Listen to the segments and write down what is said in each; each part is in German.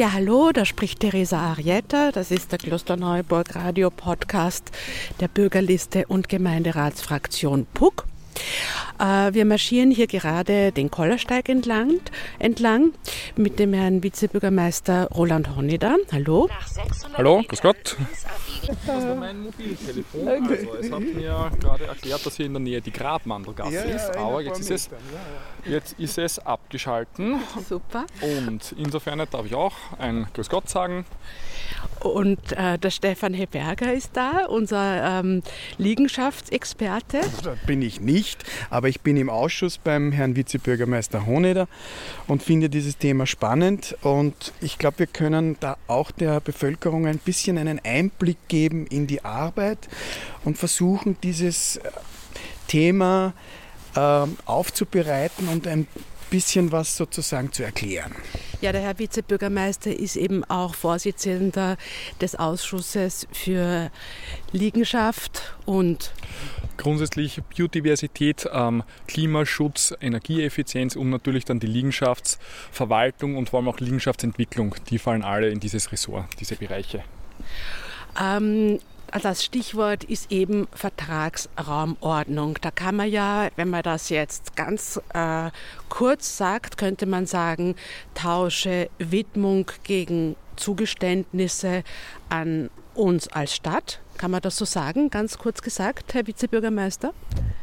Ja, hallo, da spricht Theresa Arietta. Das ist der Klosterneuburg Radio Podcast der Bürgerliste und Gemeinderatsfraktion PUC. Äh, wir marschieren hier gerade den Kollersteig entlang, entlang mit dem Herrn Vizebürgermeister Roland Honeder. Hallo. Hallo, grüß Gott. Das war mein Mobiltelefon. Also, es hat mir gerade erklärt, dass hier in der Nähe die Grabmandelgasse ja, ist, aber jetzt ist, es, jetzt ist es abgeschalten. Super. Und insofern darf ich auch ein Grüß Gott sagen. Und äh, der Stefan Heberger ist da, unser ähm, Liegenschaftsexperte. Das bin ich nicht, aber ich bin im Ausschuss beim Herrn Vizebürgermeister Honeder und finde dieses Thema spannend. Und ich glaube, wir können da auch der Bevölkerung ein bisschen einen Einblick geben in die Arbeit und versuchen, dieses äh, Thema äh, aufzubereiten und ein bisschen was sozusagen zu erklären. Ja, der Herr Vizebürgermeister ist eben auch Vorsitzender des Ausschusses für Liegenschaft und grundsätzlich Biodiversität, ähm, Klimaschutz, Energieeffizienz und natürlich dann die Liegenschaftsverwaltung und vor allem auch Liegenschaftsentwicklung. Die fallen alle in dieses Ressort, diese Bereiche. Ähm, das Stichwort ist eben Vertragsraumordnung. Da kann man ja, wenn man das jetzt ganz äh, kurz sagt, könnte man sagen, tausche Widmung gegen Zugeständnisse an uns als Stadt. Kann man das so sagen, ganz kurz gesagt, Herr Vizebürgermeister?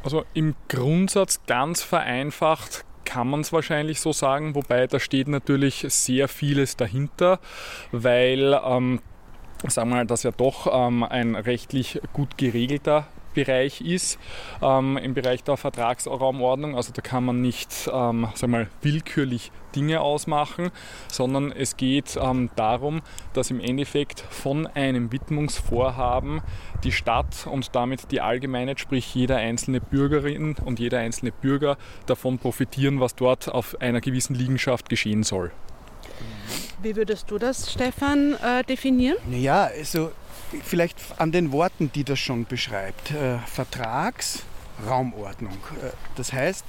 Also im Grundsatz ganz vereinfacht kann man es wahrscheinlich so sagen, wobei da steht natürlich sehr vieles dahinter, weil ähm, sagen wir mal, das ja doch ähm, ein rechtlich gut geregelter Bereich ist ähm, im Bereich der Vertragsraumordnung. Also da kann man nicht ähm, sagen mal, willkürlich Dinge ausmachen, sondern es geht ähm, darum, dass im Endeffekt von einem Widmungsvorhaben die Stadt und damit die Allgemeinheit, sprich jeder einzelne Bürgerin und jeder einzelne Bürger davon profitieren, was dort auf einer gewissen Liegenschaft geschehen soll. Wie würdest du das, Stefan, äh, definieren? Ja, also vielleicht an den Worten, die das schon beschreibt. Äh, Vertragsraumordnung. Äh, das heißt,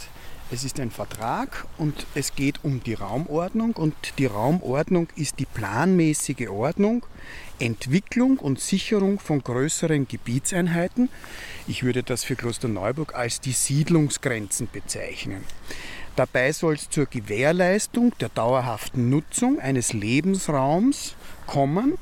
es ist ein Vertrag und es geht um die Raumordnung und die Raumordnung ist die planmäßige Ordnung, Entwicklung und Sicherung von größeren Gebietseinheiten. Ich würde das für Klosterneuburg als die Siedlungsgrenzen bezeichnen. Dabei soll es zur Gewährleistung der dauerhaften Nutzung eines Lebensraums kommen.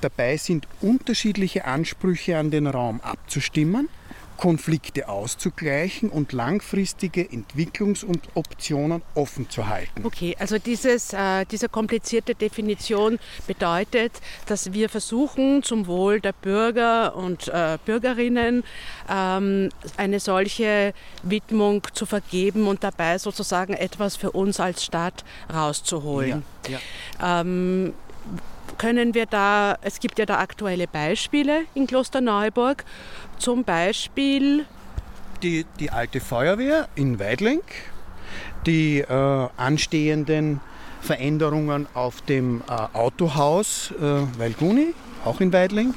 Dabei sind unterschiedliche Ansprüche an den Raum abzustimmen. Konflikte auszugleichen und langfristige Entwicklungsoptionen offen zu halten. Okay, also dieses, äh, diese komplizierte Definition bedeutet, dass wir versuchen, zum Wohl der Bürger und äh, Bürgerinnen ähm, eine solche Widmung zu vergeben und dabei sozusagen etwas für uns als Stadt rauszuholen. Ja, ja. Ähm, können wir da, es gibt ja da aktuelle Beispiele in Klosterneuburg, zum Beispiel die, die alte Feuerwehr in Weidling, die äh, anstehenden Veränderungen auf dem äh, Autohaus äh, Weilguni, auch in Weidling.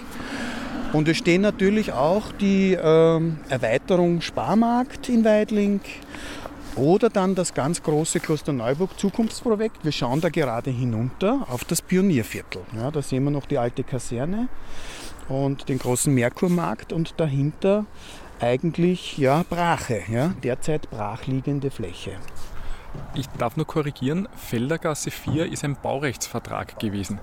Und es stehen natürlich auch die äh, Erweiterung Sparmarkt in Weidling, oder dann das ganz große Klosterneuburg Zukunftsprojekt. Wir schauen da gerade hinunter auf das Pionierviertel. Ja, da sehen wir noch die alte Kaserne und den großen Merkurmarkt und dahinter eigentlich ja, Brache, ja, derzeit brachliegende Fläche. Ich darf nur korrigieren, Feldergasse 4 ist ein Baurechtsvertrag gewesen.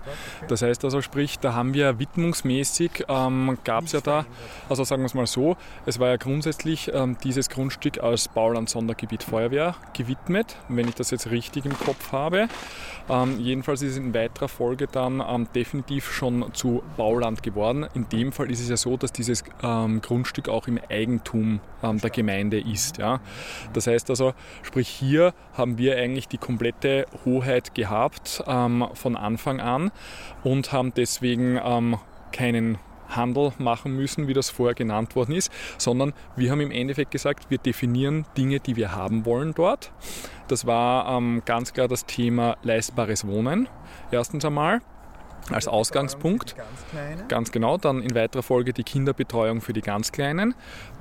Das heißt also, sprich, da haben wir widmungsmäßig, ähm, gab es ja da, also sagen wir es mal so, es war ja grundsätzlich ähm, dieses Grundstück als Bauland-Sondergebiet Feuerwehr gewidmet, wenn ich das jetzt richtig im Kopf habe. Ähm, jedenfalls ist es in weiterer Folge dann ähm, definitiv schon zu Bauland geworden. In dem Fall ist es ja so, dass dieses ähm, Grundstück auch im Eigentum ähm, der Gemeinde ist. Ja. Das heißt also, sprich hier haben wir eigentlich die komplette Hoheit gehabt ähm, von Anfang an und haben deswegen ähm, keinen Handel machen müssen, wie das vorher genannt worden ist, sondern wir haben im Endeffekt gesagt, wir definieren Dinge, die wir haben wollen dort. Das war ähm, ganz klar das Thema leistbares Wohnen. Erstens einmal als Ausgangspunkt. Ganz genau, dann in weiterer Folge die Kinderbetreuung für die ganz Kleinen.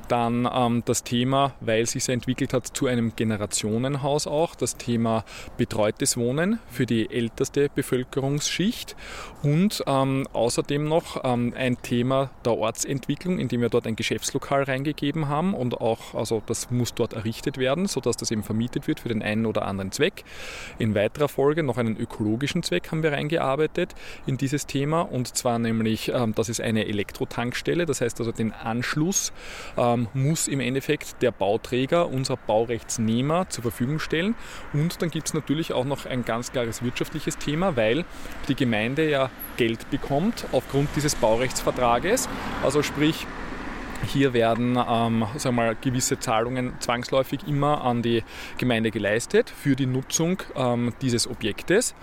Dann ähm, das Thema, weil es sich entwickelt hat zu einem Generationenhaus auch, das Thema betreutes Wohnen für die älteste Bevölkerungsschicht. Und ähm, außerdem noch ähm, ein Thema der Ortsentwicklung, indem wir dort ein Geschäftslokal reingegeben haben und auch, also das muss dort errichtet werden, sodass das eben vermietet wird für den einen oder anderen Zweck. In weiterer Folge noch einen ökologischen Zweck haben wir reingearbeitet in dieses Thema. Und zwar nämlich, ähm, das ist eine Elektrotankstelle, das heißt also den Anschluss ähm, muss im Endeffekt der Bauträger, unser Baurechtsnehmer zur Verfügung stellen und dann gibt es natürlich auch noch ein ganz klares wirtschaftliches Thema, weil die Gemeinde ja Geld bekommt aufgrund dieses Baurechtsvertrages, also sprich hier werden ähm, sagen wir gewisse Zahlungen zwangsläufig immer an die Gemeinde geleistet für die Nutzung ähm, dieses Objektes.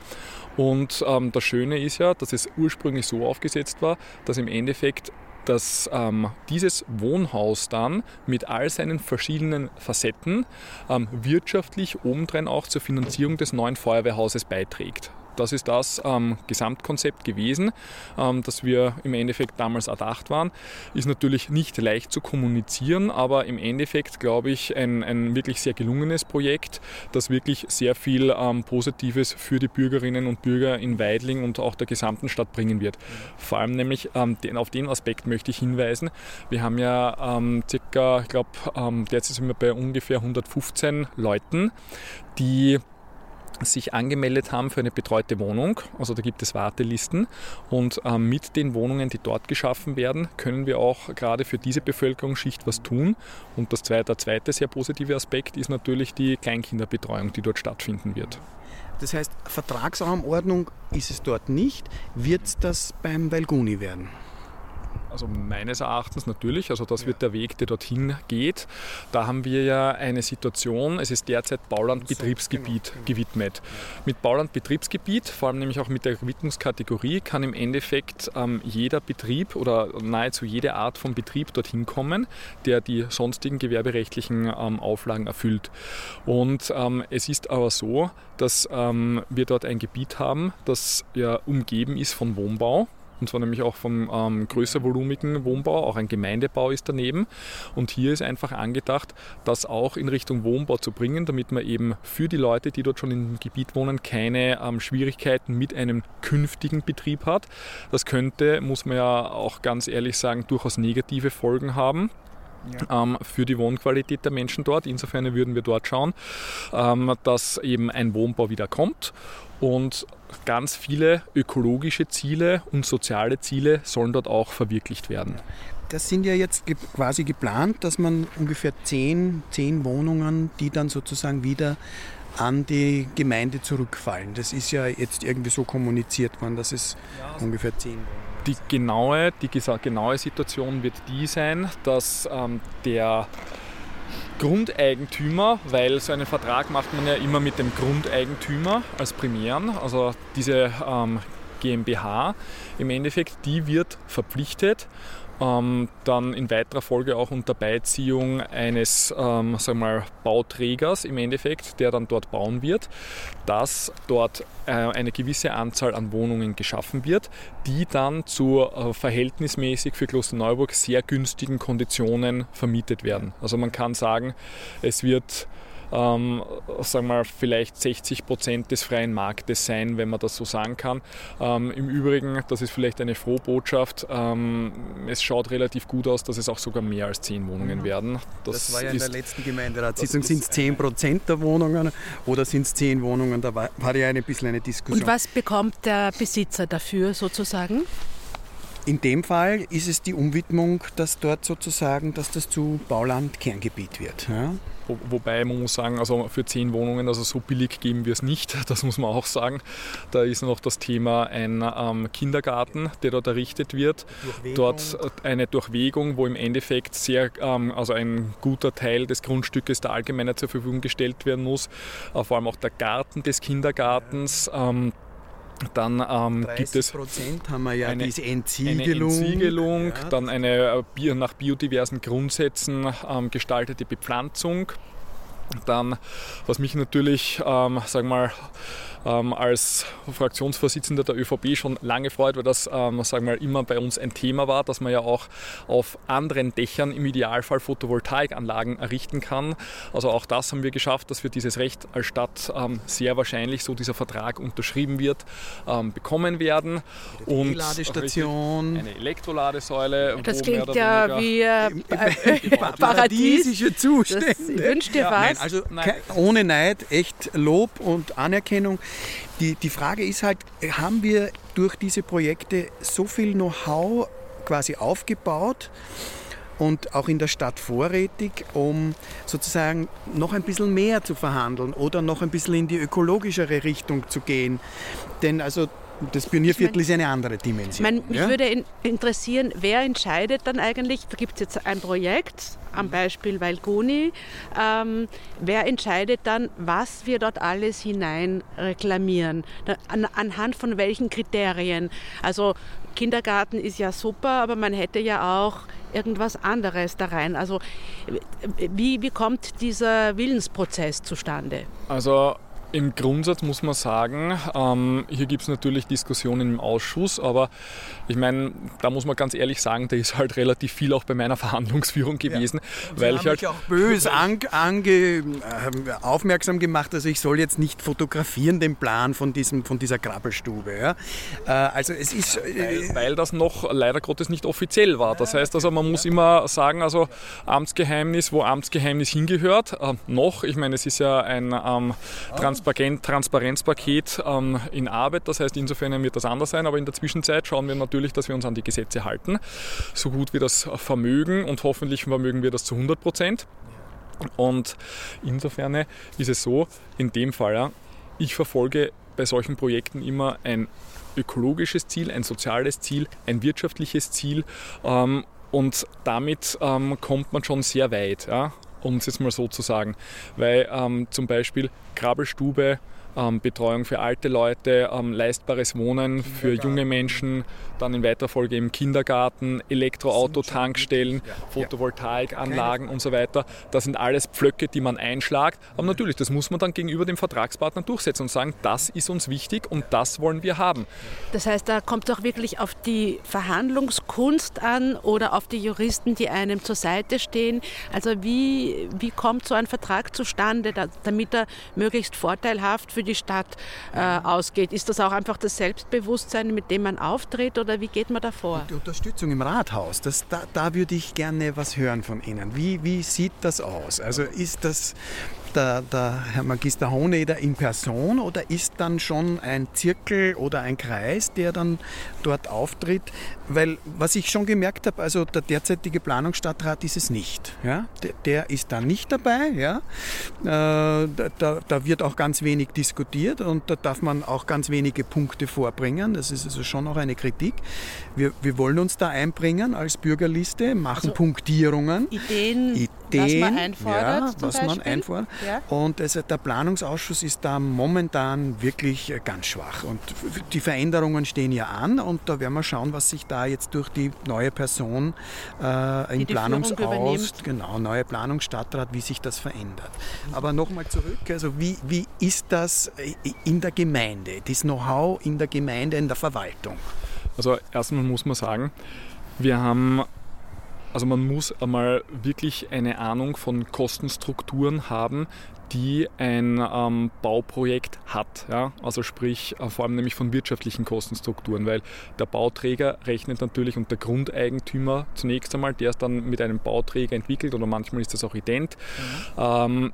Und ähm, das Schöne ist ja, dass es ursprünglich so aufgesetzt war, dass im Endeffekt dass ähm, dieses Wohnhaus dann mit all seinen verschiedenen Facetten ähm, wirtschaftlich obendrein auch zur Finanzierung des neuen Feuerwehrhauses beiträgt. Das ist das ähm, Gesamtkonzept gewesen, ähm, das wir im Endeffekt damals erdacht waren. Ist natürlich nicht leicht zu kommunizieren, aber im Endeffekt glaube ich ein, ein wirklich sehr gelungenes Projekt, das wirklich sehr viel ähm, Positives für die Bürgerinnen und Bürger in Weidling und auch der gesamten Stadt bringen wird. Vor allem nämlich ähm, den, auf den Aspekt möchte ich hinweisen. Wir haben ja ähm, circa, ich glaube, ähm, derzeit sind wir bei ungefähr 115 Leuten, die sich angemeldet haben für eine betreute Wohnung. Also da gibt es Wartelisten und ähm, mit den Wohnungen, die dort geschaffen werden, können wir auch gerade für diese Bevölkerungsschicht was tun. Und das zweite, der zweite sehr positive Aspekt ist natürlich die Kleinkinderbetreuung, die dort stattfinden wird. Das heißt, Vertragsraumordnung ist es dort nicht. Wird das beim Valguni werden? Also meines Erachtens natürlich, also das wird der Weg, der dorthin geht. Da haben wir ja eine Situation, es ist derzeit Baulandbetriebsgebiet genau, genau. gewidmet. Mit Baulandbetriebsgebiet, vor allem nämlich auch mit der Widmungskategorie, kann im Endeffekt ähm, jeder Betrieb oder nahezu jede Art von Betrieb dorthin kommen, der die sonstigen gewerberechtlichen ähm, Auflagen erfüllt. Und ähm, es ist aber so, dass ähm, wir dort ein Gebiet haben, das ja umgeben ist von Wohnbau und zwar nämlich auch vom ähm, größer volumigen Wohnbau, auch ein Gemeindebau ist daneben. Und hier ist einfach angedacht, das auch in Richtung Wohnbau zu bringen, damit man eben für die Leute, die dort schon im Gebiet wohnen, keine ähm, Schwierigkeiten mit einem künftigen Betrieb hat. Das könnte, muss man ja auch ganz ehrlich sagen, durchaus negative Folgen haben. Ja. Ähm, für die Wohnqualität der Menschen dort. Insofern würden wir dort schauen, ähm, dass eben ein Wohnbau wieder kommt und ganz viele ökologische Ziele und soziale Ziele sollen dort auch verwirklicht werden. Das sind ja jetzt quasi geplant, dass man ungefähr zehn, zehn Wohnungen, die dann sozusagen wieder an die Gemeinde zurückfallen. Das ist ja jetzt irgendwie so kommuniziert worden, dass es ja, ungefähr zehn Wohnungen die genaue, die genaue Situation wird die sein, dass ähm, der Grundeigentümer, weil so einen Vertrag macht man ja immer mit dem Grundeigentümer als Primären, also diese ähm, GmbH. Im Endeffekt, die wird verpflichtet ähm, dann in weiterer Folge auch unter Beiziehung eines ähm, sagen wir mal, Bauträgers im Endeffekt, der dann dort bauen wird, dass dort äh, eine gewisse Anzahl an Wohnungen geschaffen wird, die dann zu äh, verhältnismäßig für Klosterneuburg sehr günstigen Konditionen vermietet werden. Also man kann sagen, es wird ähm, sagen wir mal, vielleicht 60 Prozent des freien Marktes sein, wenn man das so sagen kann. Ähm, Im Übrigen, das ist vielleicht eine Frohbotschaft, ähm, es schaut relativ gut aus, dass es auch sogar mehr als 10 Wohnungen mhm. werden. Das, das war ja in der letzten Gemeinderatssitzung. Sind es 10 Prozent der Wohnungen oder sind es 10 Wohnungen? Da war, war ja ein bisschen eine Diskussion. Und was bekommt der Besitzer dafür sozusagen? In dem Fall ist es die Umwidmung, dass dort sozusagen, dass das zu Bauland Kerngebiet wird. Ja? Wo, wobei man muss sagen, also für zehn Wohnungen, also so billig geben wir es nicht, das muss man auch sagen. Da ist noch das Thema ein ähm, Kindergarten, der dort errichtet wird. Dort äh, eine Durchwegung, wo im Endeffekt sehr, ähm, also ein guter Teil des Grundstückes der Allgemeiner zur Verfügung gestellt werden muss. Äh, vor allem auch der Garten des Kindergartens. Ähm, dann ähm, gibt es haben wir ja eine, Entsiegelung, eine Entsiegelung ja. dann eine äh, nach biodiversen Grundsätzen ähm, gestaltete Bepflanzung. Dann, was mich natürlich, ähm, sagen wir mal, ähm, als Fraktionsvorsitzender der ÖVP schon lange freut, weil das ähm, sagen wir, immer bei uns ein Thema war, dass man ja auch auf anderen Dächern im Idealfall Photovoltaikanlagen errichten kann. Also auch das haben wir geschafft, dass wir dieses Recht als Stadt ähm, sehr wahrscheinlich, so dieser Vertrag unterschrieben wird, ähm, bekommen werden. Und eine Ladestation. Eine Elektroladesäule. Das klingt ja wie äh, äh, paradiesische Zustände. Das wünscht dir ja, was? Nein, also nein. ohne Neid, echt Lob und Anerkennung. Die, die Frage ist halt, haben wir durch diese Projekte so viel Know-how quasi aufgebaut, und auch in der Stadt vorrätig, um sozusagen noch ein bisschen mehr zu verhandeln oder noch ein bisschen in die ökologischere Richtung zu gehen. Denn also das Pionierviertel ist eine andere Dimension. Mein, mich ja? würde interessieren, wer entscheidet dann eigentlich, da gibt es jetzt ein Projekt, am Beispiel Walguni, ähm, wer entscheidet dann, was wir dort alles hinein reklamieren? An, anhand von welchen Kriterien? Also Kindergarten ist ja super, aber man hätte ja auch irgendwas anderes da rein. Also wie, wie kommt dieser Willensprozess zustande? Also im Grundsatz muss man sagen, ähm, hier gibt es natürlich Diskussionen im Ausschuss, aber ich meine, da muss man ganz ehrlich sagen, da ist halt relativ viel auch bei meiner Verhandlungsführung gewesen. Ja. weil ich halt auch böse an, ange, äh, aufmerksam gemacht, also ich soll jetzt nicht fotografieren den Plan von, diesem, von dieser Krabbelstube. Ja? Äh, also es ist... Äh, weil, weil, das noch leider Gottes nicht offiziell war. Das heißt also, man muss immer sagen, also Amtsgeheimnis, wo Amtsgeheimnis hingehört, äh, noch, ich meine, es ist ja ein ähm, Trans Transparenzpaket ähm, in Arbeit. Das heißt, insofern wird das anders sein. Aber in der Zwischenzeit schauen wir natürlich, dass wir uns an die Gesetze halten, so gut wir das vermögen. Und hoffentlich vermögen wir das zu 100 Prozent. Und insofern ist es so, in dem Fall, ja, ich verfolge bei solchen Projekten immer ein ökologisches Ziel, ein soziales Ziel, ein wirtschaftliches Ziel. Ähm, und damit ähm, kommt man schon sehr weit. Ja? Um es jetzt mal so zu sagen. Weil ähm, zum Beispiel Krabbelstube, ähm, Betreuung für alte Leute, ähm, leistbares Wohnen für junge Menschen, dann in weiterer Folge im Kindergarten, Elektroauto-Tankstellen, Photovoltaikanlagen und so weiter. Das sind alles Pflöcke, die man einschlagt. Aber natürlich, das muss man dann gegenüber dem Vertragspartner durchsetzen und sagen, das ist uns wichtig und das wollen wir haben. Das heißt, da kommt es auch wirklich auf die Verhandlungskunst an oder auf die Juristen, die einem zur Seite stehen. Also wie, wie kommt so ein Vertrag zustande, damit er möglichst vorteilhaft für die Stadt äh, ausgeht? Ist das auch einfach das Selbstbewusstsein, mit dem man auftritt oder wie geht man da vor? Die Unterstützung im Rathaus, das, da, da würde ich gerne was hören von Ihnen. Wie, wie sieht das aus? Also ist das der, der Herr Magister Hohneder in Person oder ist dann schon ein Zirkel oder ein Kreis, der dann dort auftritt? Weil was ich schon gemerkt habe, also der derzeitige Planungsstadtrat ist es nicht. Ja? Der, der ist da nicht dabei. Ja? Äh, da, da, wird auch ganz wenig diskutiert und da darf man auch ganz wenige Punkte vorbringen. Das ist also schon auch eine Kritik. Wir, wir wollen uns da einbringen als Bürgerliste, machen also Punktierungen. Ideen, Ideen, was man einfordert. Ja, was man einfordert. Ja. Und also der Planungsausschuss ist da momentan wirklich ganz schwach. Und die Veränderungen stehen ja an und da werden wir schauen, was sich da jetzt durch die neue Person äh, im Planungsausschuss, genau, neue Planungsstadtrat, wie sich das verändert. Aber nochmal zurück, also wie, wie ist das in der Gemeinde, das Know-how in der Gemeinde, in der Verwaltung? Also erstmal muss man sagen, wir haben also man muss einmal wirklich eine Ahnung von Kostenstrukturen haben, die ein ähm, Bauprojekt hat. Ja? Also sprich äh, vor allem nämlich von wirtschaftlichen Kostenstrukturen, weil der Bauträger rechnet natürlich und der Grundeigentümer zunächst einmal, der ist dann mit einem Bauträger entwickelt oder manchmal ist das auch ident. Mhm. Ähm,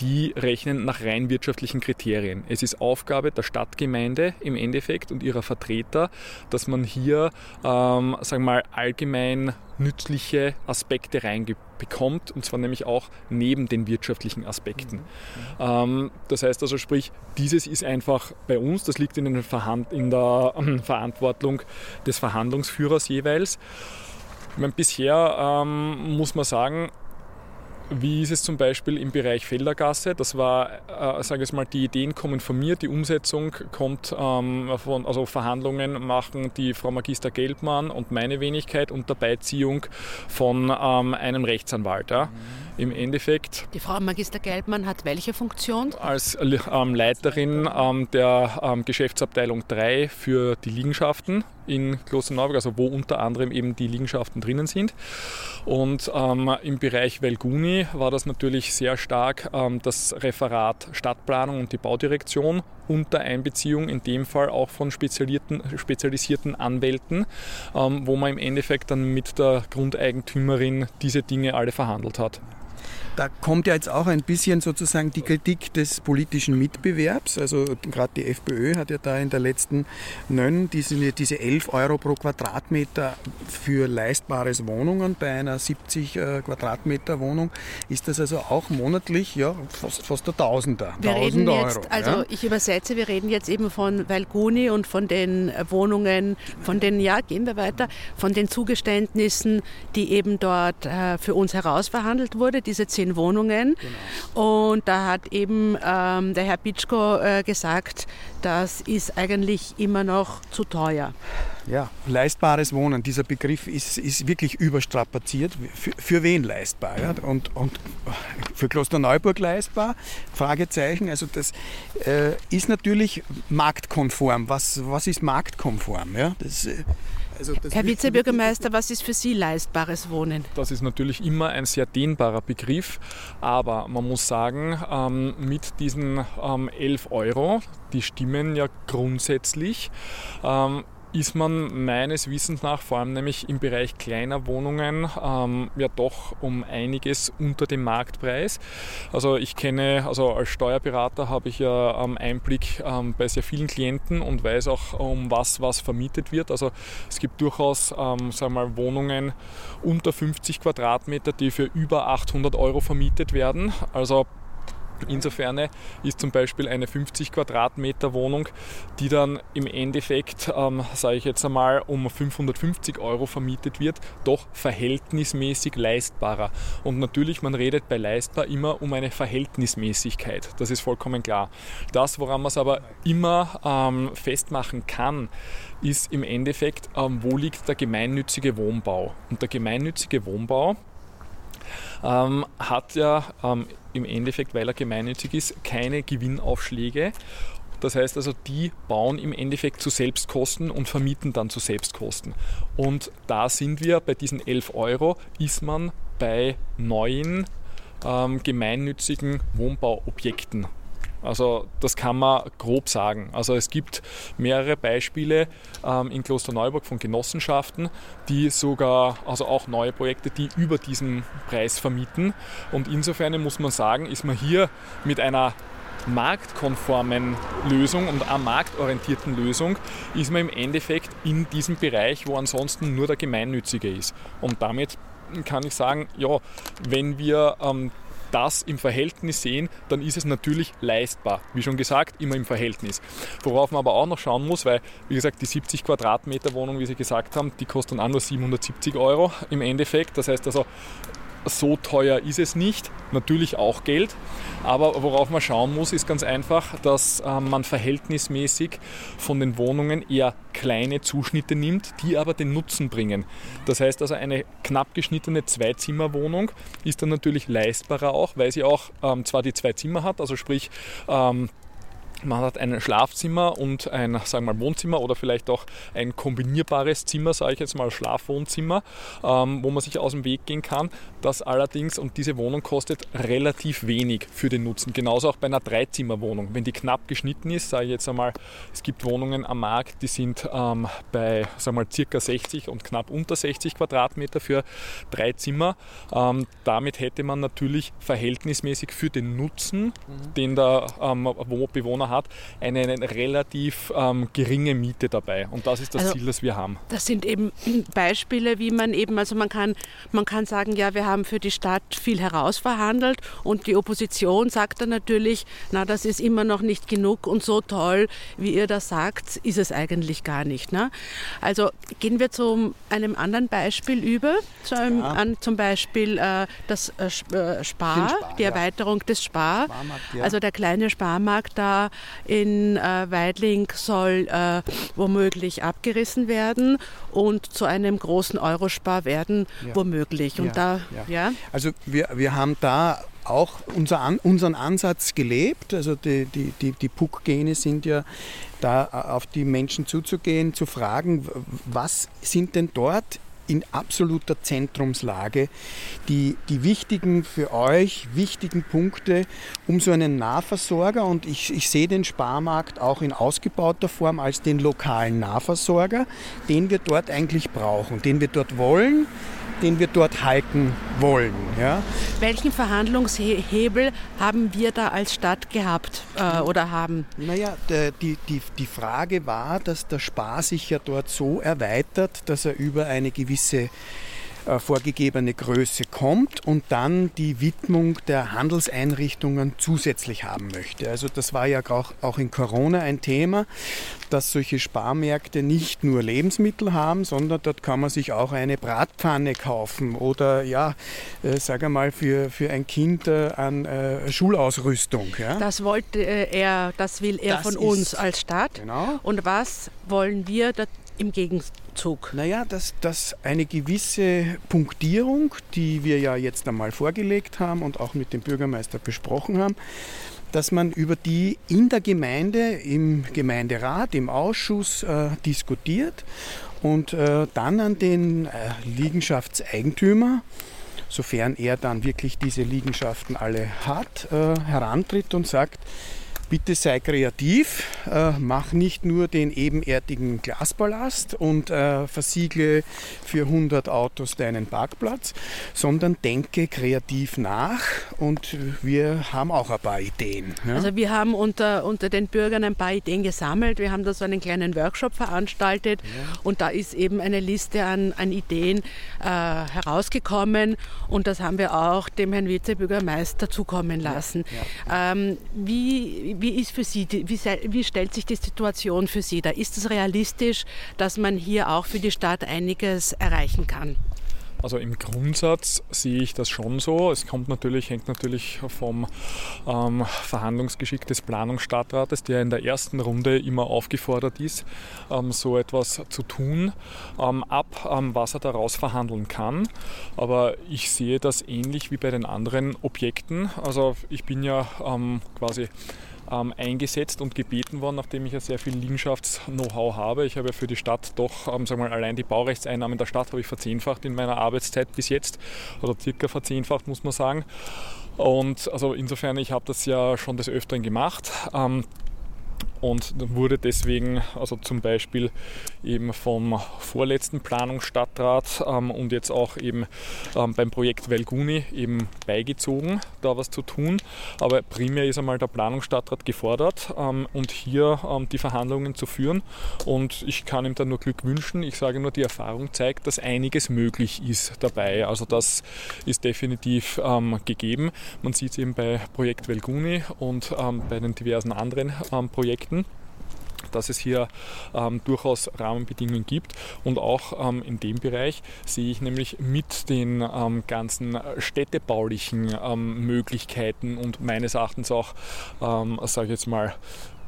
die rechnen nach rein wirtschaftlichen Kriterien. Es ist Aufgabe der Stadtgemeinde im Endeffekt und ihrer Vertreter, dass man hier, ähm, sagen wir mal, allgemein nützliche Aspekte reinbekommt und zwar nämlich auch neben den wirtschaftlichen Aspekten. Mhm. Ähm, das heißt also, sprich, dieses ist einfach bei uns, das liegt in, Verhand in der äh, Verantwortung des Verhandlungsführers jeweils. Meine, bisher ähm, muss man sagen, wie ist es zum Beispiel im Bereich Feldergasse? Das war, äh, sage ich mal, die Ideen kommen von mir, die Umsetzung kommt ähm, von, also Verhandlungen machen die Frau Magister Geldmann und meine Wenigkeit unter Beiziehung von ähm, einem Rechtsanwalt. Ja. Mhm Im Endeffekt. Die Frau Magister Gelbmann hat welche Funktion? Als ähm, Leiterin ähm, der ähm, Geschäftsabteilung 3 für die Liegenschaften in Klosterneuburg, also wo unter anderem eben die Liegenschaften drinnen sind. Und ähm, im Bereich Velguni war das natürlich sehr stark ähm, das Referat Stadtplanung und die Baudirektion unter Einbeziehung in dem Fall auch von spezialisierten Anwälten, ähm, wo man im Endeffekt dann mit der Grundeigentümerin diese Dinge alle verhandelt hat. Da kommt ja jetzt auch ein bisschen sozusagen die Kritik des politischen Mitbewerbs. Also gerade die FPÖ hat ja da in der letzten Nönn diese, diese 11 Euro pro Quadratmeter für leistbares Wohnungen bei einer 70 äh, Quadratmeter Wohnung. Ist das also auch monatlich ja, fast, fast ein Tausender. Wir reden Euro, jetzt, also ja? ich übersetze, wir reden jetzt eben von Valguni und von den Wohnungen, von den, ja, gehen wir weiter, von den Zugeständnissen, die eben dort äh, für uns herausverhandelt wurde, diese 10 zehn Wohnungen. Genau. Und da hat eben ähm, der Herr Pitschko äh, gesagt, das ist eigentlich immer noch zu teuer. Ja, leistbares Wohnen, dieser Begriff ist, ist wirklich überstrapaziert. Für, für wen leistbar? Ja? Und, und für Klosterneuburg leistbar? Fragezeichen. Also das äh, ist natürlich marktkonform. Was, was ist marktkonform? Ja? Das, äh, also Herr Vizebürgermeister, was ist für Sie leistbares Wohnen? Das ist natürlich immer ein sehr dehnbarer Begriff, aber man muss sagen, ähm, mit diesen 11 ähm, Euro, die stimmen ja grundsätzlich, ähm, ist man meines Wissens nach, vor allem nämlich im Bereich kleiner Wohnungen, ähm, ja doch um einiges unter dem Marktpreis. Also ich kenne, also als Steuerberater habe ich ja ähm, Einblick ähm, bei sehr vielen Klienten und weiß auch, um was was vermietet wird. Also es gibt durchaus, ähm, sagen wir mal, Wohnungen unter 50 Quadratmeter, die für über 800 Euro vermietet werden. Also Insofern ist zum Beispiel eine 50 Quadratmeter Wohnung, die dann im Endeffekt, ähm, sage ich jetzt einmal, um 550 Euro vermietet wird, doch verhältnismäßig leistbarer. Und natürlich, man redet bei leistbar immer um eine Verhältnismäßigkeit. Das ist vollkommen klar. Das, woran man es aber immer ähm, festmachen kann, ist im Endeffekt, ähm, wo liegt der gemeinnützige Wohnbau. Und der gemeinnützige Wohnbau ähm, hat ja ähm, im Endeffekt, weil er gemeinnützig ist, keine Gewinnaufschläge. Das heißt also, die bauen im Endeffekt zu Selbstkosten und vermieten dann zu Selbstkosten. Und da sind wir bei diesen 11 Euro, ist man bei neuen ähm, gemeinnützigen Wohnbauobjekten also das kann man grob sagen. Also es gibt mehrere Beispiele ähm, in Klosterneuburg von Genossenschaften, die sogar, also auch neue Projekte, die über diesen Preis vermieten. Und insofern muss man sagen, ist man hier mit einer marktkonformen Lösung und am marktorientierten Lösung ist man im Endeffekt in diesem Bereich, wo ansonsten nur der Gemeinnützige ist. Und damit kann ich sagen, ja, wenn wir ähm, das im Verhältnis sehen, dann ist es natürlich leistbar. Wie schon gesagt, immer im Verhältnis. Worauf man aber auch noch schauen muss, weil, wie gesagt, die 70 Quadratmeter Wohnung, wie Sie gesagt haben, die kostet dann auch nur 770 Euro im Endeffekt. Das heißt also, so teuer ist es nicht, natürlich auch Geld, aber worauf man schauen muss, ist ganz einfach, dass äh, man verhältnismäßig von den Wohnungen eher kleine Zuschnitte nimmt, die aber den Nutzen bringen. Das heißt also, eine knapp geschnittene Zweizimmerwohnung ist dann natürlich leistbarer auch, weil sie auch ähm, zwar die zwei Zimmer hat, also sprich ähm, man hat ein Schlafzimmer und ein sagen wir mal, Wohnzimmer oder vielleicht auch ein kombinierbares Zimmer, sage ich jetzt mal Schlafwohnzimmer, ähm, wo man sich aus dem Weg gehen kann. Das allerdings, und diese Wohnung kostet relativ wenig für den Nutzen. Genauso auch bei einer Dreizimmerwohnung. Wenn die knapp geschnitten ist, sage ich jetzt einmal, es gibt Wohnungen am Markt, die sind ähm, bei sagen wir mal, circa 60 und knapp unter 60 Quadratmeter für drei Zimmer. Ähm, damit hätte man natürlich verhältnismäßig für den Nutzen, mhm. den der ähm, Bewohner hat, eine, eine relativ ähm, geringe Miete dabei. Und das ist das also, Ziel, das wir haben. Das sind eben Beispiele, wie man eben, also man kann, man kann sagen, ja, wir haben für die Stadt viel herausverhandelt und die Opposition sagt dann natürlich, na, das ist immer noch nicht genug und so toll, wie ihr das sagt, ist es eigentlich gar nicht. Ne? Also gehen wir zu einem anderen Beispiel über, zu einem, ja. an, zum Beispiel äh, das äh, Spar, äh, Spar, die Erweiterung des Spar, ja. also der kleine Sparmarkt da in äh, Weidling soll äh, womöglich abgerissen werden und zu einem großen Eurospar werden, ja. womöglich. Und ja, da, ja. Also wir, wir haben da auch unser An unseren Ansatz gelebt. Also die, die, die, die PUC-Gene sind ja da auf die Menschen zuzugehen, zu fragen, was sind denn dort in absoluter Zentrumslage die, die wichtigen für euch, wichtigen Punkte, um so einen Nahversorger, und ich, ich sehe den Sparmarkt auch in ausgebauter Form als den lokalen Nahversorger, den wir dort eigentlich brauchen, den wir dort wollen, den wir dort halten wollen. Ja. Welchen Verhandlungshebel haben wir da als Stadt gehabt äh, oder haben? Naja, der, die, die, die Frage war, dass der Spar sich ja dort so erweitert, dass er über eine gewisse vorgegebene Größe kommt und dann die Widmung der Handelseinrichtungen zusätzlich haben möchte. Also das war ja auch, auch in Corona ein Thema, dass solche Sparmärkte nicht nur Lebensmittel haben, sondern dort kann man sich auch eine Bratpfanne kaufen oder ja, äh, sage mal für, für ein Kind äh, an äh, Schulausrüstung. Ja? Das wollte äh, er, das will er das von uns als Stadt. Genau. Und was wollen wir im Gegenzug? Naja, dass, dass eine gewisse Punktierung, die wir ja jetzt einmal vorgelegt haben und auch mit dem Bürgermeister besprochen haben, dass man über die in der Gemeinde, im Gemeinderat, im Ausschuss äh, diskutiert und äh, dann an den äh, Liegenschaftseigentümer, sofern er dann wirklich diese Liegenschaften alle hat, äh, herantritt und sagt, bitte sei kreativ, äh, mach nicht nur den ebenerdigen Glasballast und äh, versiegle für 100 Autos deinen Parkplatz, sondern denke kreativ nach und wir haben auch ein paar Ideen. Ja? Also wir haben unter, unter den Bürgern ein paar Ideen gesammelt. Wir haben da so einen kleinen Workshop veranstaltet ja. und da ist eben eine Liste an, an Ideen äh, herausgekommen und das haben wir auch dem Herrn Vizebürgermeister zukommen lassen. Ja. Ähm, wie, wie ist für Sie, wie, wie stellt sich die Situation für Sie da? Ist es realistisch, dass man hier auch für die Stadt einiges erreichen kann? Also im Grundsatz sehe ich das schon so. Es kommt natürlich, hängt natürlich vom ähm, Verhandlungsgeschick des Planungsstadtrates, der in der ersten Runde immer aufgefordert ist, ähm, so etwas zu tun, ähm, ab, ähm, was er daraus verhandeln kann. Aber ich sehe das ähnlich wie bei den anderen Objekten. Also ich bin ja ähm, quasi ähm, eingesetzt und gebeten worden, nachdem ich ja sehr viel Liegenschafts-Know-how habe. Ich habe ja für die Stadt doch, ähm, sagen wir mal, allein die Baurechtseinnahmen der Stadt habe ich verzehnfacht in meiner Arbeitszeit bis jetzt oder circa verzehnfacht, muss man sagen. Und also insofern, ich habe das ja schon des Öfteren gemacht. Ähm, und wurde deswegen also zum Beispiel eben vom vorletzten Planungsstadtrat ähm, und jetzt auch eben ähm, beim Projekt Velguni eben beigezogen, da was zu tun. Aber primär ist einmal der Planungsstadtrat gefordert ähm, und hier ähm, die Verhandlungen zu führen und ich kann ihm da nur Glück wünschen. Ich sage nur, die Erfahrung zeigt, dass einiges möglich ist dabei. Also das ist definitiv ähm, gegeben. Man sieht es eben bei Projekt Velguni und ähm, bei den diversen anderen Projekten Projekten dass es hier ähm, durchaus Rahmenbedingungen gibt. Und auch ähm, in dem Bereich sehe ich nämlich mit den ähm, ganzen städtebaulichen ähm, Möglichkeiten und meines Erachtens auch, ähm, sage ich jetzt mal,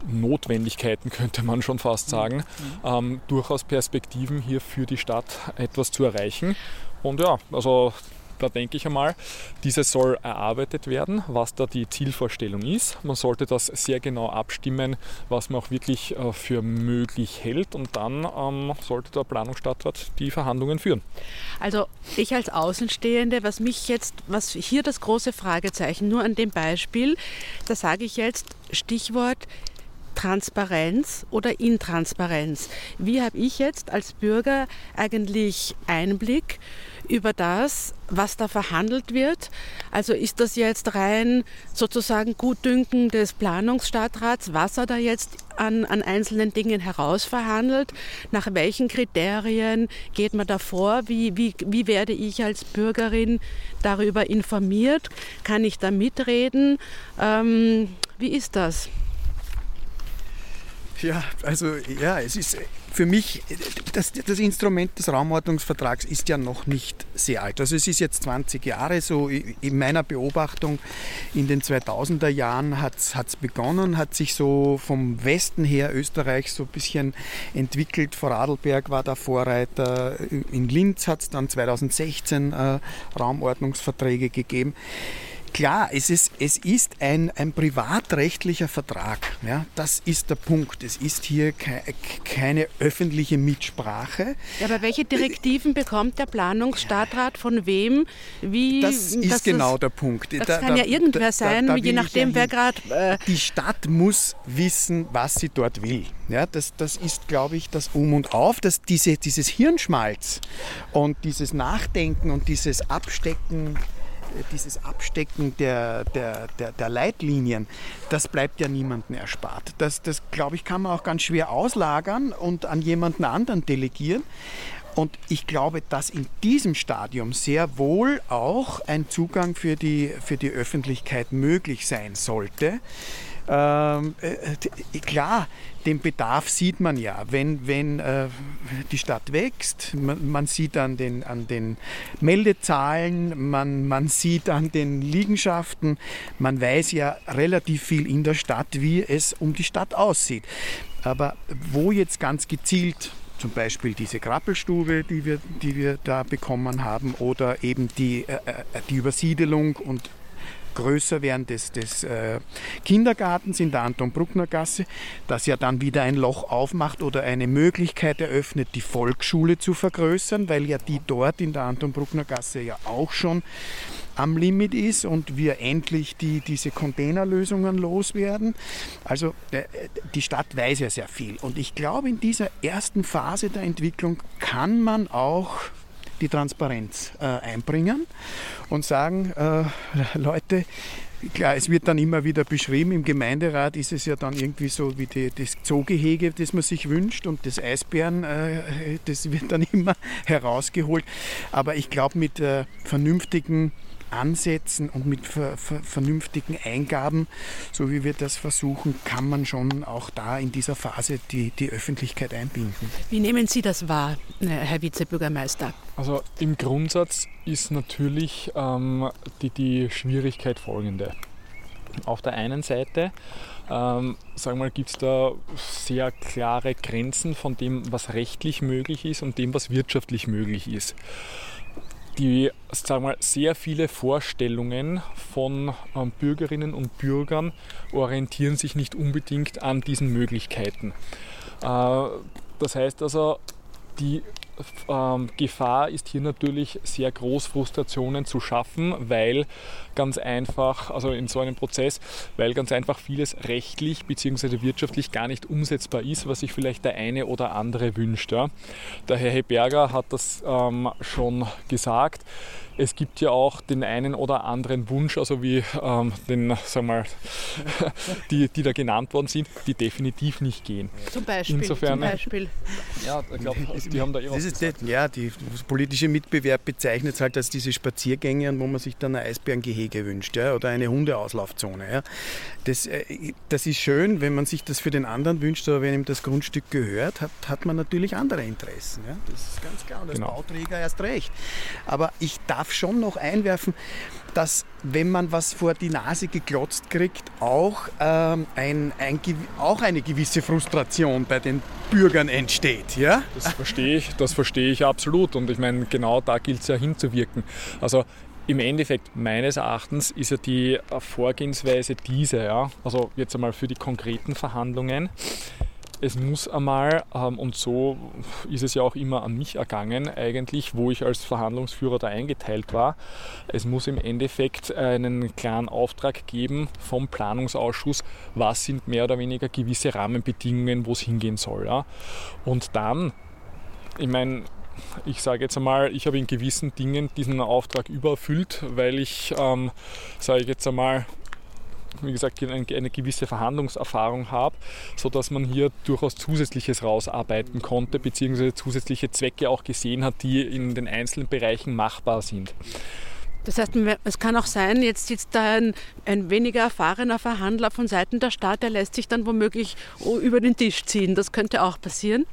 Notwendigkeiten könnte man schon fast mhm. sagen, mhm. durchaus Perspektiven hier für die Stadt etwas zu erreichen. Und ja, also da denke ich einmal, dieses soll erarbeitet werden, was da die Zielvorstellung ist. Man sollte das sehr genau abstimmen, was man auch wirklich äh, für möglich hält und dann ähm, sollte der Planungsstadtrat die Verhandlungen führen. Also ich als Außenstehende, was mich jetzt, was hier das große Fragezeichen, nur an dem Beispiel, da sage ich jetzt Stichwort Transparenz oder Intransparenz. Wie habe ich jetzt als Bürger eigentlich Einblick über das, was da verhandelt wird. Also ist das jetzt rein sozusagen Gutdünken des Planungsstadtrats, was er da jetzt an, an einzelnen Dingen herausverhandelt? Nach welchen Kriterien geht man da vor? Wie, wie, wie werde ich als Bürgerin darüber informiert? Kann ich da mitreden? Ähm, wie ist das? Ja, also ja, es ist für mich, das, das Instrument des Raumordnungsvertrags ist ja noch nicht sehr alt. Also es ist jetzt 20 Jahre so. In meiner Beobachtung in den 2000er Jahren hat es begonnen, hat sich so vom Westen her Österreich so ein bisschen entwickelt. Vorarlberg war der Vorreiter. In Linz hat es dann 2016 äh, Raumordnungsverträge gegeben. Klar, es ist, es ist ein, ein privatrechtlicher Vertrag. Ja? Das ist der Punkt. Es ist hier ke keine öffentliche Mitsprache. Ja, aber welche Direktiven bekommt der Planungsstadtrat von wem? Wie, das ist genau der Punkt. Das da, kann ja irgendwer da, sein, da, je nachdem, ja wer gerade. Äh die Stadt muss wissen, was sie dort will. Ja, das, das ist, glaube ich, das Um und Auf, dass diese, dieses Hirnschmalz und dieses Nachdenken und dieses Abstecken dieses Abstecken der, der, der, der, Leitlinien, das bleibt ja niemandem erspart. Das, das, glaube ich, kann man auch ganz schwer auslagern und an jemanden anderen delegieren. Und ich glaube, dass in diesem Stadium sehr wohl auch ein Zugang für die, für die Öffentlichkeit möglich sein sollte. Ähm, äh, klar, den Bedarf sieht man ja, wenn, wenn äh, die Stadt wächst, man, man, sieht an den, an den Meldezahlen, man, man sieht an den Liegenschaften, man weiß ja relativ viel in der Stadt, wie es um die Stadt aussieht. Aber wo jetzt ganz gezielt zum Beispiel diese Krabbelstube, die wir, die wir da bekommen haben, oder eben die, äh, äh die Übersiedelung und größer werden des, des äh, Kindergartens in der Anton-Bruckner-Gasse, das ja dann wieder ein Loch aufmacht oder eine Möglichkeit eröffnet, die Volksschule zu vergrößern, weil ja die dort in der Anton-Bruckner-Gasse ja auch schon am Limit ist und wir endlich die, diese Containerlösungen loswerden. Also äh, die Stadt weiß ja sehr viel. Und ich glaube, in dieser ersten Phase der Entwicklung kann man auch die Transparenz äh, einbringen und sagen, äh, Leute, Klar, es wird dann immer wieder beschrieben, im Gemeinderat ist es ja dann irgendwie so wie die, das Zoogehege, das man sich wünscht und das Eisbären, äh, das wird dann immer herausgeholt. Aber ich glaube, mit äh, vernünftigen Ansätzen und mit ver ver vernünftigen Eingaben, so wie wir das versuchen, kann man schon auch da in dieser Phase die, die Öffentlichkeit einbinden. Wie nehmen Sie das wahr, äh, Herr Vizebürgermeister? Also im Grundsatz ist natürlich ähm, die, die Schwierigkeit folgende. Auf der einen Seite ähm, sagen wir mal, gibt es da sehr klare Grenzen von dem, was rechtlich möglich ist und dem, was wirtschaftlich möglich ist die sagen wir, sehr viele Vorstellungen von ähm, Bürgerinnen und Bürgern orientieren sich nicht unbedingt an diesen Möglichkeiten. Äh, das heißt also, die ähm, Gefahr ist hier natürlich sehr groß, Frustrationen zu schaffen, weil ganz einfach, also in so einem Prozess, weil ganz einfach vieles rechtlich bzw. wirtschaftlich gar nicht umsetzbar ist, was sich vielleicht der eine oder andere wünscht. Ja. Der Herr Heberger hat das ähm, schon gesagt es gibt ja auch den einen oder anderen Wunsch, also wie ähm, den, sag mal, die, die da genannt worden sind, die definitiv nicht gehen. Zum Beispiel. Insofern, zum Beispiel. Ja, ich glaube, die haben da eh ist das, Ja, die politische Mitbewerb bezeichnet es halt als diese Spaziergänge, wo man sich dann ein Eisbärengehege wünscht ja, oder eine Hundeauslaufzone. Ja. Das, äh, das ist schön, wenn man sich das für den anderen wünscht, aber wenn ihm das Grundstück gehört, hat, hat man natürlich andere Interessen. Ja. Das ist ganz klar. Und als genau. Bauträger erst recht. Aber ich darf schon noch einwerfen, dass wenn man was vor die Nase geklotzt kriegt, auch, ähm, ein, ein, auch eine gewisse Frustration bei den Bürgern entsteht. Ja? Das verstehe ich, das verstehe ich absolut. Und ich meine, genau da gilt es ja hinzuwirken. Also im Endeffekt meines Erachtens ist ja die Vorgehensweise diese, ja, also jetzt einmal für die konkreten Verhandlungen es muss einmal, ähm, und so ist es ja auch immer an mich ergangen, eigentlich, wo ich als Verhandlungsführer da eingeteilt war, es muss im Endeffekt einen klaren Auftrag geben vom Planungsausschuss, was sind mehr oder weniger gewisse Rahmenbedingungen, wo es hingehen soll. Ja? Und dann, ich meine, ich sage jetzt einmal, ich habe in gewissen Dingen diesen Auftrag übererfüllt, weil ich, ähm, sage ich jetzt einmal, wie gesagt, eine, gewisse Verhandlungserfahrung habe, sodass man hier durchaus Zusätzliches rausarbeiten konnte, beziehungsweise zusätzliche Zwecke auch gesehen hat, die in den einzelnen Bereichen machbar sind. Das heißt, es kann auch sein, jetzt sitzt da ein, ein, weniger erfahrener Verhandler von Seiten der Stadt, der lässt sich dann womöglich über den Tisch ziehen. Das könnte auch passieren.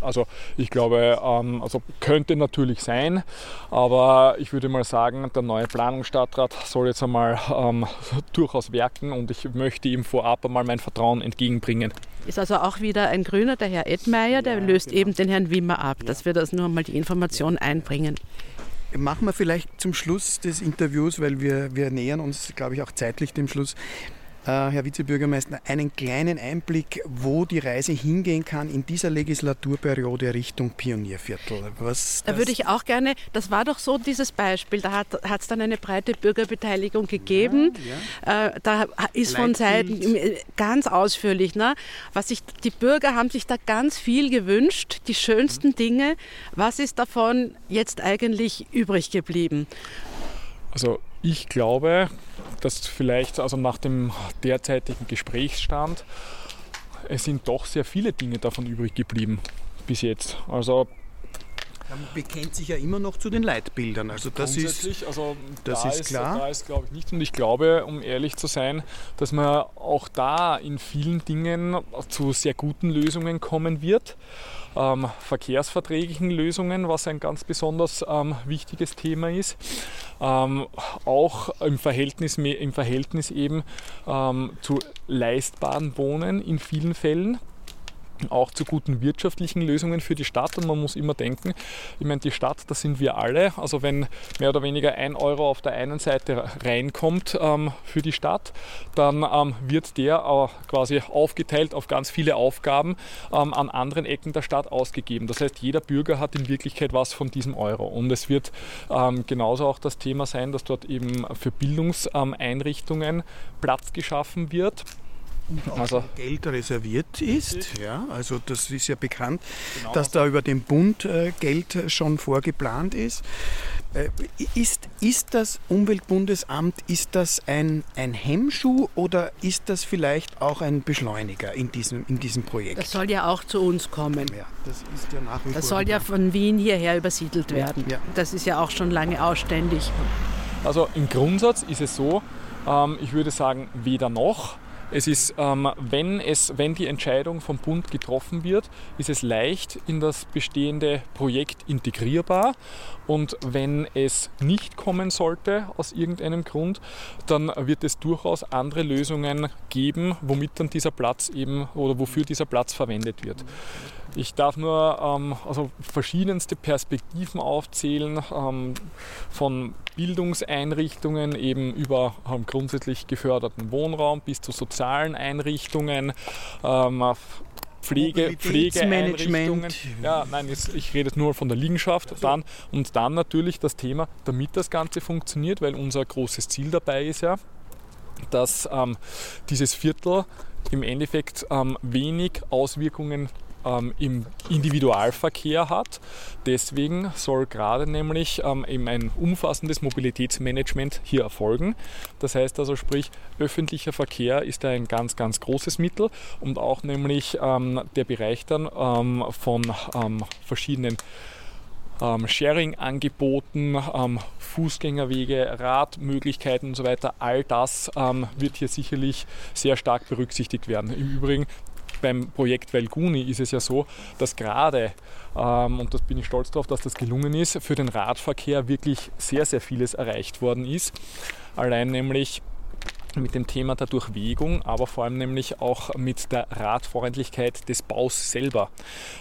Also ich glaube, ähm, also könnte natürlich sein, aber ich würde mal sagen, der neue Planungsstadtrat soll jetzt einmal ähm, durchaus werken und ich möchte ihm vorab einmal mein Vertrauen entgegenbringen. Ist also auch wieder ein Grüner, der Herr Edmeier, der ja, löst genau. eben den Herrn Wimmer ab, ja. dass wir das nur mal die Information einbringen. Machen wir vielleicht zum Schluss des Interviews, weil wir, wir nähern uns, glaube ich, auch zeitlich dem Schluss, Herr Vizebürgermeister, einen kleinen Einblick, wo die Reise hingehen kann in dieser Legislaturperiode Richtung Pionierviertel. Was da würde ich auch gerne, das war doch so dieses Beispiel, da hat es dann eine breite Bürgerbeteiligung gegeben. Ja, ja. Äh, da ist von Seiten ganz ausführlich, ne, was sich, die Bürger haben sich da ganz viel gewünscht, die schönsten mhm. Dinge. Was ist davon jetzt eigentlich übrig geblieben? Also ich glaube, dass vielleicht also nach dem derzeitigen Gesprächsstand es sind doch sehr viele Dinge davon übrig geblieben bis jetzt. Also man bekennt sich ja immer noch zu den Leitbildern. Also das ist, also das da ist klar. Da ist, glaube ich, nichts. Und ich glaube, um ehrlich zu sein, dass man auch da in vielen Dingen zu sehr guten Lösungen kommen wird ähm, verkehrsverträglichen Lösungen, was ein ganz besonders ähm, wichtiges Thema ist. Ähm, auch im Verhältnis, im Verhältnis eben ähm, zu leistbaren Wohnen in vielen Fällen auch zu guten wirtschaftlichen Lösungen für die Stadt. Und man muss immer denken, ich meine, die Stadt, das sind wir alle. Also wenn mehr oder weniger ein Euro auf der einen Seite reinkommt ähm, für die Stadt, dann ähm, wird der äh, quasi aufgeteilt auf ganz viele Aufgaben ähm, an anderen Ecken der Stadt ausgegeben. Das heißt, jeder Bürger hat in Wirklichkeit was von diesem Euro. Und es wird ähm, genauso auch das Thema sein, dass dort eben für Bildungseinrichtungen Platz geschaffen wird also Geld reserviert ist. Ja, also das ist ja bekannt, genau. dass da über den Bund äh, Geld schon vorgeplant ist. Äh, ist. Ist das Umweltbundesamt, ist das ein, ein Hemmschuh oder ist das vielleicht auch ein Beschleuniger in diesem, in diesem Projekt? Das soll ja auch zu uns kommen. Ja, das ist ja nach wie Das soll ja von Wien hierher übersiedelt werden. Ja, ja. Das ist ja auch schon lange ausständig. Also im Grundsatz ist es so, ähm, ich würde sagen, weder noch. Es ist, ähm, wenn, es, wenn die Entscheidung vom Bund getroffen wird, ist es leicht in das bestehende Projekt integrierbar. Und wenn es nicht kommen sollte aus irgendeinem Grund, dann wird es durchaus andere Lösungen geben, womit dann dieser Platz eben oder wofür dieser Platz verwendet wird. Ich darf nur ähm, also verschiedenste Perspektiven aufzählen, ähm, von Bildungseinrichtungen eben über ähm, grundsätzlich geförderten Wohnraum bis zu sozialen Einrichtungen, ähm, Pflege, Pflegeeinrichtungen. Ja, nein, jetzt, ich rede nur von der Liegenschaft. Dann, und dann natürlich das Thema, damit das Ganze funktioniert, weil unser großes Ziel dabei ist ja, dass ähm, dieses Viertel im Endeffekt ähm, wenig Auswirkungen ähm, im Individualverkehr hat. Deswegen soll gerade nämlich ähm, eben ein umfassendes Mobilitätsmanagement hier erfolgen. Das heißt also sprich, öffentlicher Verkehr ist ein ganz, ganz großes Mittel und auch nämlich ähm, der Bereich dann ähm, von ähm, verschiedenen ähm, Sharing-Angeboten, Fußgängerwege, Radmöglichkeiten und so weiter, all das wird hier sicherlich sehr stark berücksichtigt werden. Im Übrigen beim Projekt Velguni ist es ja so, dass gerade, ähm, und das bin ich stolz darauf, dass das gelungen ist, für den Radverkehr wirklich sehr, sehr vieles erreicht worden ist. Allein nämlich mit dem Thema der Durchwegung, aber vor allem nämlich auch mit der Radfreundlichkeit des Baus selber,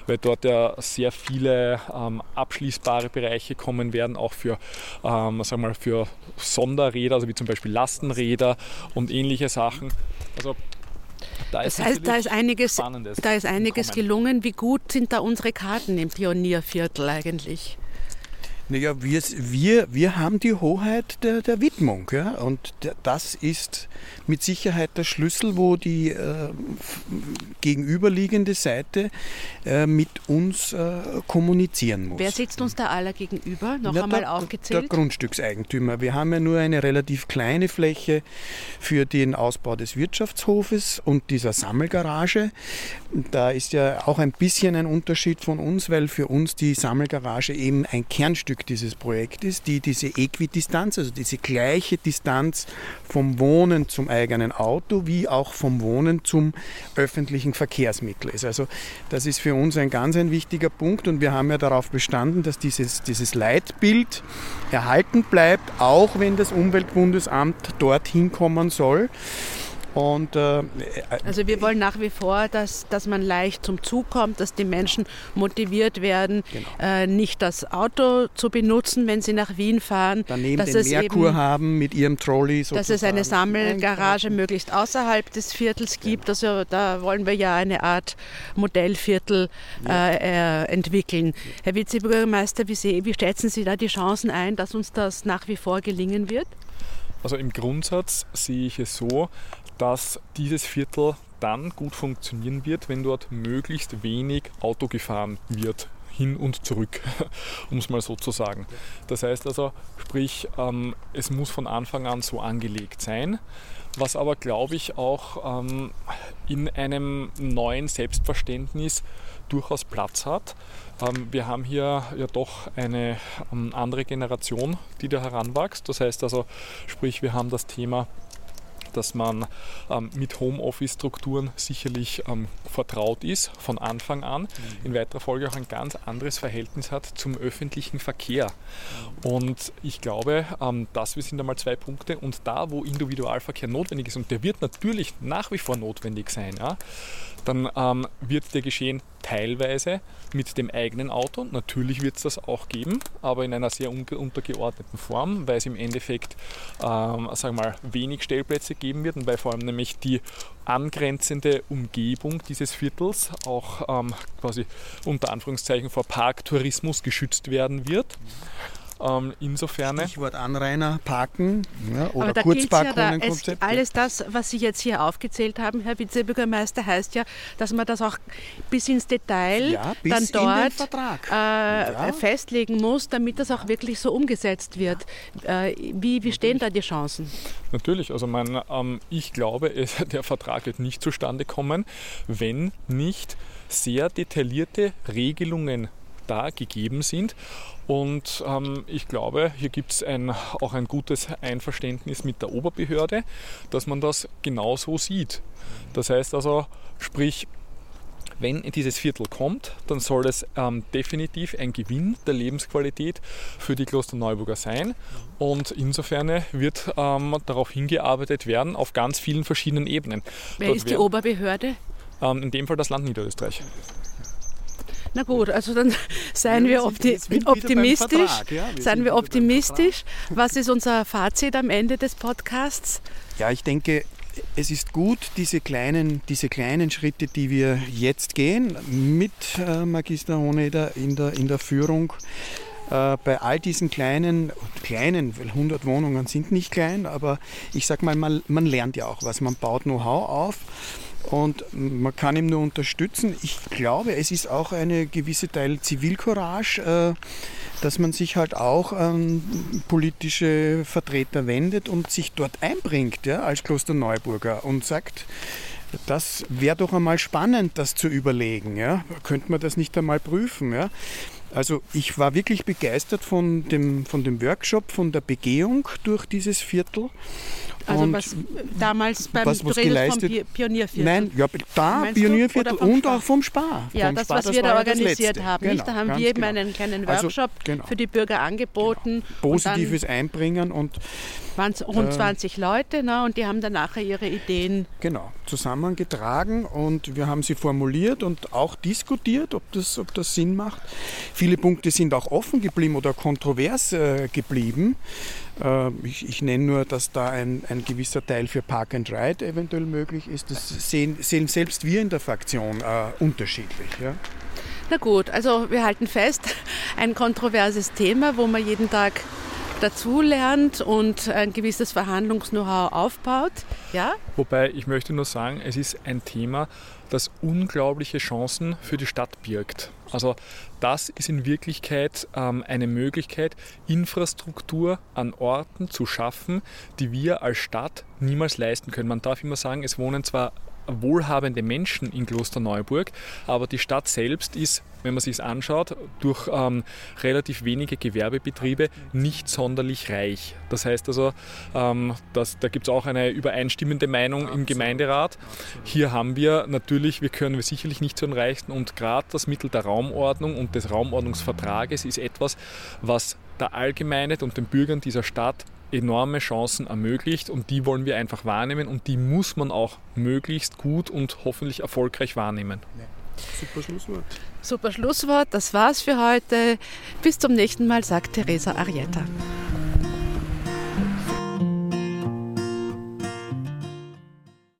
weil dort ja sehr viele ähm, abschließbare Bereiche kommen werden, auch für, ähm, sagen mal, für Sonderräder, also wie zum Beispiel Lastenräder und ähnliche Sachen. Also da das heißt, da ist einiges, da ist einiges gelungen. Wie gut sind da unsere Karten im Pionierviertel eigentlich? Naja, wir, wir, wir haben die Hoheit der, der Widmung. Ja? Und das ist mit Sicherheit der Schlüssel, wo die äh, gegenüberliegende Seite äh, mit uns äh, kommunizieren muss. Wer sitzt uns da aller gegenüber? Noch Na, einmal der, aufgezählt? Der Grundstückseigentümer. Wir haben ja nur eine relativ kleine Fläche für den Ausbau des Wirtschaftshofes und dieser Sammelgarage. Da ist ja auch ein bisschen ein Unterschied von uns, weil für uns die Sammelgarage eben ein Kernstück Erfolg dieses Projektes, die diese Äquidistanz, also diese gleiche Distanz vom Wohnen zum eigenen Auto wie auch vom Wohnen zum öffentlichen Verkehrsmittel ist. Also das ist für uns ein ganz ein wichtiger Punkt und wir haben ja darauf bestanden, dass dieses, dieses Leitbild erhalten bleibt, auch wenn das Umweltbundesamt dorthin kommen soll. Und, äh, also wir wollen nach wie vor, dass, dass man leicht zum Zug kommt, dass die Menschen motiviert werden, genau. äh, nicht das Auto zu benutzen, wenn sie nach Wien fahren. Daneben dass den Merkur eben, haben mit ihrem Trolley. Sozusagen. Dass es eine Sammelgarage möglichst außerhalb des Viertels gibt. Genau. Also da wollen wir ja eine Art Modellviertel ja. äh, entwickeln. Herr Vizebürgermeister, wie, Sie, wie schätzen Sie da die Chancen ein, dass uns das nach wie vor gelingen wird? Also im Grundsatz sehe ich es so, dass dieses Viertel dann gut funktionieren wird, wenn dort möglichst wenig Auto gefahren wird hin und zurück, um es mal so zu sagen. Das heißt also, sprich, ähm, es muss von Anfang an so angelegt sein, was aber, glaube ich, auch ähm, in einem neuen Selbstverständnis durchaus Platz hat. Ähm, wir haben hier ja doch eine ähm, andere Generation, die da heranwächst. Das heißt also, sprich, wir haben das Thema dass man ähm, mit Homeoffice-Strukturen sicherlich ähm, vertraut ist von Anfang an, mhm. in weiterer Folge auch ein ganz anderes Verhältnis hat zum öffentlichen Verkehr. Mhm. Und ich glaube, ähm, das sind einmal zwei Punkte. Und da, wo Individualverkehr notwendig ist, und der wird natürlich nach wie vor notwendig sein, ja, dann ähm, wird der geschehen teilweise mit dem eigenen Auto. Natürlich wird es das auch geben, aber in einer sehr untergeordneten Form, weil es im Endeffekt ähm, sagen wir mal, wenig Stellplätze geben wird und weil vor allem nämlich die angrenzende Umgebung dieses Viertels auch ähm, quasi unter Anführungszeichen vor Parktourismus geschützt werden wird. Ähm, insofern. Stichwort Anrainer, Parken ja, oder Aber da Kurzparkkonzept. Ja alles das, was Sie jetzt hier aufgezählt haben, Herr Vizebürgermeister, heißt ja, dass man das auch bis ins Detail ja, bis dann dort äh, ja. festlegen muss, damit das auch wirklich so umgesetzt wird. Äh, wie, wie stehen da die Chancen? Natürlich, also mein, ähm, ich glaube, es, der Vertrag wird nicht zustande kommen, wenn nicht sehr detaillierte Regelungen da gegeben sind. Und ähm, ich glaube, hier gibt es ein, auch ein gutes Einverständnis mit der Oberbehörde, dass man das genauso sieht. Das heißt also, sprich, wenn dieses Viertel kommt, dann soll es ähm, definitiv ein Gewinn der Lebensqualität für die Klosterneuburger sein. Und insofern wird ähm, darauf hingearbeitet werden auf ganz vielen verschiedenen Ebenen. Wer Dort ist die Oberbehörde? Ähm, in dem Fall das Land Niederösterreich. Na gut, also dann seien wir opti optimistisch. Ja, wir seien wir optimistisch. Was ist unser Fazit am Ende des Podcasts? Ja, ich denke, es ist gut, diese kleinen, diese kleinen Schritte, die wir jetzt gehen, mit äh, Magister Honeder in der, in der Führung, äh, bei all diesen kleinen, kleinen, weil 100 Wohnungen sind nicht klein, aber ich sag mal, man, man lernt ja auch was, man baut Know-how auf und man kann ihm nur unterstützen. Ich glaube, es ist auch eine gewisse Teil Zivilcourage, äh, dass man sich halt auch an politische Vertreter wendet und sich dort einbringt ja, als Klosterneuburger und sagt, das wäre doch einmal spannend, das zu überlegen. Ja? Könnte man das nicht einmal prüfen? Ja? Also ich war wirklich begeistert von dem, von dem Workshop, von der Begehung durch dieses Viertel. Also und was damals beim was, was geleistet, vom Pionierviertel? Nein, ja, da Pionierviertel und auch vom Spar. Ja, vom das, Spar, was das wir da organisiert haben. Genau? Da haben wir eben genau. einen kleinen also, Workshop also, genau. für die Bürger angeboten. Genau. Positives Einbringen und waren es rund 20 äh, Leute ne, und die haben dann nachher ihre Ideen genau, zusammengetragen und wir haben sie formuliert und auch diskutiert, ob das, ob das Sinn macht. Viele Punkte sind auch offen geblieben oder kontrovers äh, geblieben. Äh, ich, ich, nenne nur, dass da ein, ein, gewisser Teil für Park and Ride eventuell möglich ist. Das sehen, sehen selbst wir in der Fraktion äh, unterschiedlich. Ja. Na gut, also wir halten fest, ein kontroverses Thema, wo man jeden Tag dazulernt und ein gewisses Verhandlungs-Know-how aufbaut. Ja? Wobei ich möchte nur sagen, es ist ein Thema, das unglaubliche Chancen für die Stadt birgt. Also das ist in Wirklichkeit ähm, eine Möglichkeit, Infrastruktur an Orten zu schaffen, die wir als Stadt niemals leisten können. Man darf immer sagen, es wohnen zwar wohlhabende Menschen in Klosterneuburg, aber die Stadt selbst ist, wenn man sich es anschaut, durch ähm, relativ wenige Gewerbebetriebe nicht sonderlich reich. Das heißt also, ähm, dass, da gibt es auch eine übereinstimmende Meinung im Gemeinderat. Hier haben wir natürlich, wir können wir sicherlich nicht zu den Reichsten und gerade das Mittel der Raumordnung und des Raumordnungsvertrages ist etwas, was der Allgemeinheit und den Bürgern dieser Stadt enorme Chancen ermöglicht und die wollen wir einfach wahrnehmen und die muss man auch möglichst gut und hoffentlich erfolgreich wahrnehmen. Super Schlusswort. Super Schlusswort, das war's für heute. Bis zum nächsten Mal, sagt Teresa Arietta.